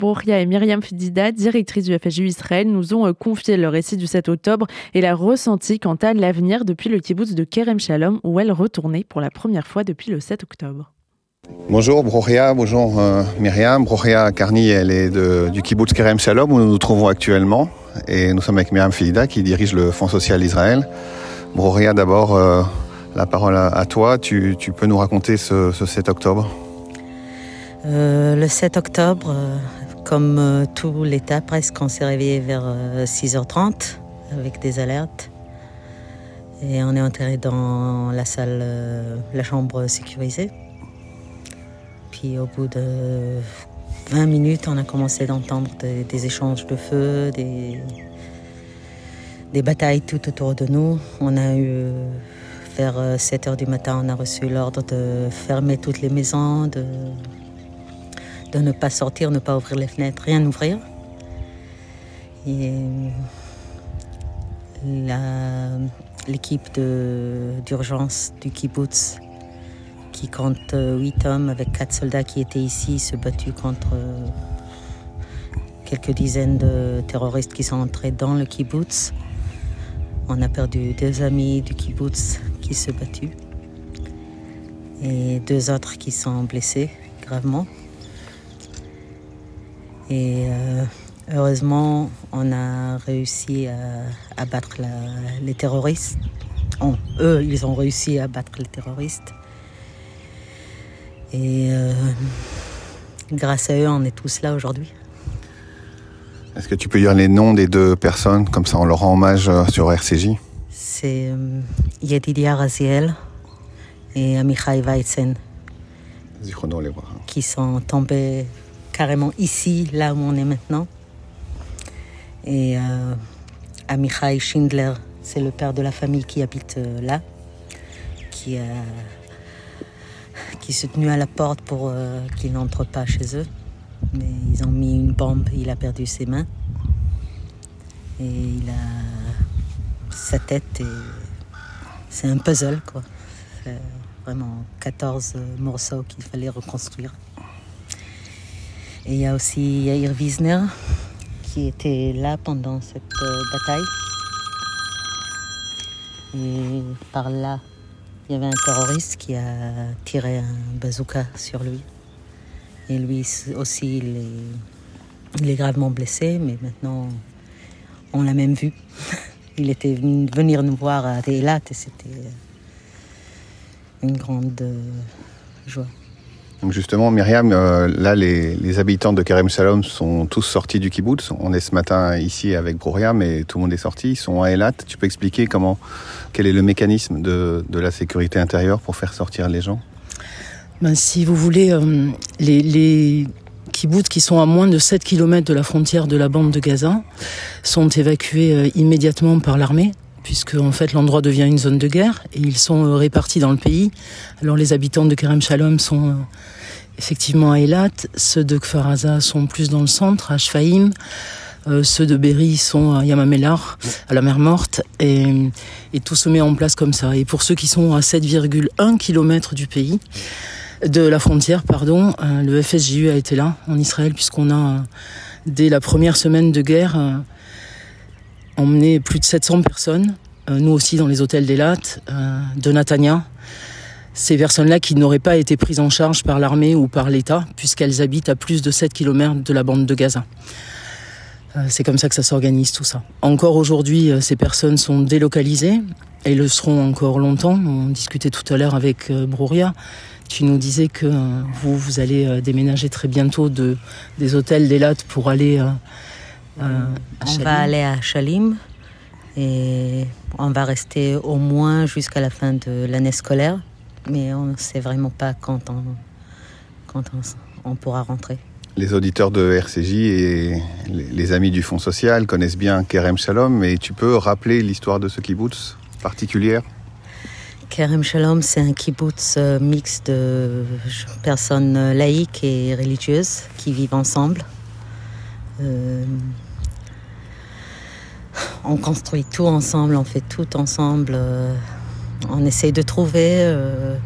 Broria et Myriam Fidida, directrices du FSJU Israël, nous ont confié le récit du 7 octobre et la ressenti quant à l'avenir depuis le kibbutz de Kerem Shalom où elle retournait pour la première fois depuis le 7 octobre. Bonjour Broria, bonjour euh, Myriam. Broria Karni, elle est de, du kibbutz Kerem Shalom où nous nous trouvons actuellement. Et nous sommes avec Myriam Fidida qui dirige le Fonds social d'Israël. Broria, d'abord, euh, la parole à, à toi. Tu, tu, peux nous raconter ce, ce 7 octobre? Euh, Le 7 octobre, euh, comme euh, tout l'État, presque, on s'est réveillé vers 6h30 avec des alertes. Et on est enterré dans la salle, la chambre sécurisée. Puis au bout de 20 minutes, on a commencé d'entendre des, des, échanges de feu, des, batailles tout autour de nous. On a eu, vers 7 heures du matin, on a reçu l'ordre de fermer toutes les maisons, de ne pas sortir, ne pas ouvrir les fenêtres, rien ouvrir. Et l'équipe d'urgence du kibbutz qui compte 8 hommes avec 4 soldats qui étaient ici, se battu contre quelques dizaines de terroristes qui sont entrés dans le kibbutz. On a perdu deux amis du kibbutz qui se battu et deux autres qui sont blessés gravement. Et euh, heureusement, on a réussi à abattre la, les terroristes. On, eux, ils ont réussi à abattre les terroristes. Et euh, grâce à eux, on est tous là aujourd'hui. Est-ce que tu peux dire les noms des deux personnes, comme ça on leur rend hommage sur RCJ C'est euh, Yedidia Raziel et Amichai Weizen. Qui sont tombés carrément ici, là où on est maintenant. Et euh, Amichai Schindler, c'est le père de la famille qui habite euh, là, qui, a, qui s'est tenu à la porte pour euh, qu'il n'entre pas chez eux. Mais ils ont mis une bombe, il a perdu ses mains. Et il a sa tête et c'est un puzzle quoi. Vraiment 14 morceaux qu'il fallait reconstruire. Et il y a aussi Yair Wiesner qui était là pendant cette euh, bataille. Et par là, il y avait un terroriste qui a tiré un bazooka sur lui. Et lui aussi, il est, gravement blessé, mais maintenant, on l'a même vu. Il était venu venir nous voir à Eilat et c'était une grande joie. Justement, Myriam, euh, là, les, habitants de Kerem Shalom sont tous sortis du kibbutz. On est ce matin ici avec Broria, mais tout le monde est sorti. Ils sont à Elat. Tu peux expliquer comment, quel est le mécanisme de, la sécurité intérieure pour faire sortir les gens? Ben, Si vous voulez, euh, les, les qui sont à moins de 7 km de la frontière de la bande de Gaza sont évacués euh, immédiatement par l'armée puisque en fait l'endroit devient une zone de guerre et ils sont répartis dans le pays. Alors les habitants de Kerem Shalom sont effectivement à Eilat, ceux de Kfar sont plus dans le centre, à Shfaim, euh, ceux de Berry sont à Yamamelar, à la mer Morte, et, tout se met en place comme ça. Et pour ceux qui sont à 7,1 km du pays, de la frontière, pardon, euh, le FSJU a été là en Israël puisqu'on a dès la première semaine de guerre euh, emmené plus de 700 personnes, euh, nous aussi dans les hôtels d'Elat, euh, de Natania. Ces personnes-là qui n'auraient pas été prises en charge par l'armée ou par l'État, puisqu'elles habitent à plus de 7 km de la bande de Gaza. Euh, c'est comme ça que ça s'organise tout ça. Encore aujourd'hui, ces personnes sont délocalisées et le seront encore longtemps. On discutait tout à l'heure avec Brouria. Tu nous disais que vous, vous allez déménager très bientôt de, des hôtels d'Elat pour aller on va aller à Chalim et on va rester au moins jusqu'à la fin de l'année scolaire, mais on ne sait vraiment pas quand on, quand on, on, pourra rentrer. Les auditeurs de RCJ et les amis du Fonds social connaissent bien Kerem Shalom, mais tu peux rappeler l'histoire de ce kibbutz particulière? Kerem Shalom, c'est un kibbutz euh, mix de personnes laïques et religieuses qui vivent ensemble. Euh, on construit tout ensemble, on fait tout ensemble. Euh, on essaye de trouver euh,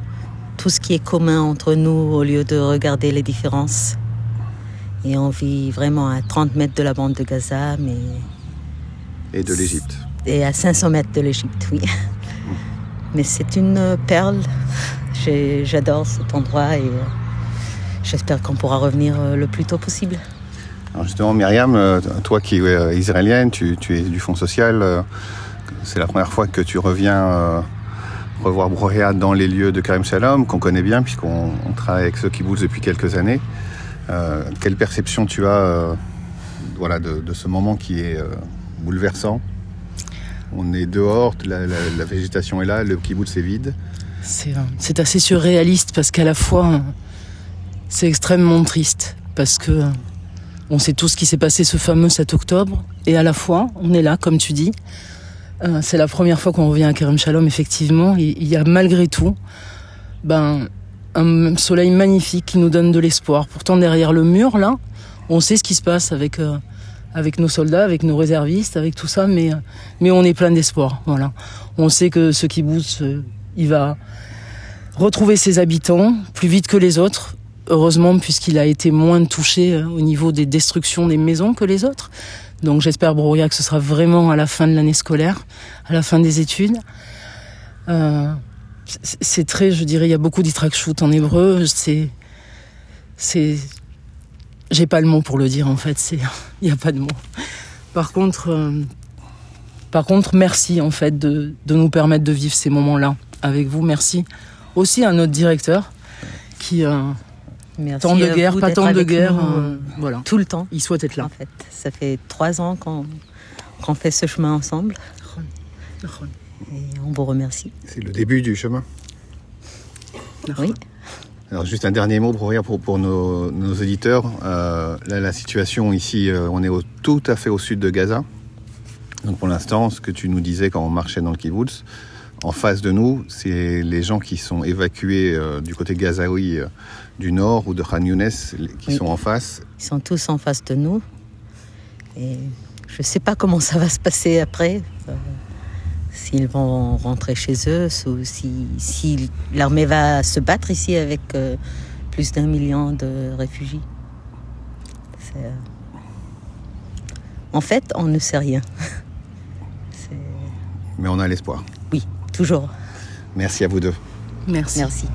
tout ce qui est commun entre nous au lieu de regarder les différences. Et on vit vraiment à 30 mètres de la bande de Gaza, mais. Et de l'Égypte. Et à 500 mètres de l'Égypte, oui. Mais c'est une perle. J'adore cet endroit et j'espère qu'on pourra revenir le plus tôt possible. Justement, Myriam, euh, toi qui es israélienne, tu, es du Fonds social, c'est la première fois que tu reviens revoir Brohéa dans les lieux de Karim Shalom, qu'on connaît bien puisqu'on travaille avec ceux qui bougent depuis quelques années. quelle perception tu as voilà, de, ce moment qui est bouleversant? On est dehors, la, végétation est là, le kibbutz est vide. C'est assez surréaliste parce qu'à la fois, c'est extrêmement triste parce que on sait tout ce qui s'est passé ce fameux 7 octobre et à la fois, on est là, comme tu dis. Euh, c'est la première fois qu'on revient à Kerem Shalom, effectivement. Il y a malgré tout ben, un soleil magnifique qui nous donne de l'espoir. Pourtant, derrière le mur, là, on sait ce qui se passe avec. Euh, avec nos soldats, avec nos réservistes, avec tout ça, mais, mais on est plein d'espoir. Voilà. On sait que ce kibbutz, euh, il va retrouver ses habitants plus vite que les autres, heureusement, puisqu'il a été moins touché euh, au niveau des destructions des maisons que les autres. Donc j'espère, Broria, que ce sera vraiment à la fin de l'année scolaire, à la fin des études. Euh, c'est très, je dirais, il y a beaucoup d'itrakshut en hébreu. C'est, c'est, j'ai pas le mot pour le dire en fait, c'est il n'y a pas de mot. Par contre, euh, par contre, merci en fait de, nous permettre de vivre ces moments-là avec vous. Merci aussi à notre directeur qui tant de guerre, pas tant de guerre, euh, voilà. Tout le temps. Il souhaite être là. En fait, ça fait trois ans qu'on fait ce chemin ensemble. Et on vous remercie. C'est le début du chemin. Oui. Alors juste un dernier mot pour, pour, pour nos, nos auditeurs. Euh, là, la situation ici, euh, on est au, tout à fait au sud de Gaza. Donc pour l'instant, ce que tu nous disais quand on marchait dans le kibbutz, en face de nous, c'est les gens qui sont évacués euh, du côté gazaoui du nord ou de Khan Younes qui sont en face. Ils sont tous en face de nous. Et je ne sais pas comment ça va se passer après s'ils vont rentrer chez eux, ou si, l'armée va se battre ici avec euh, plus d'un million de réfugiés. Euh, en fait, on ne sait rien. Mais on a l'espoir. Oui, toujours. Merci à vous deux. Merci. Merci.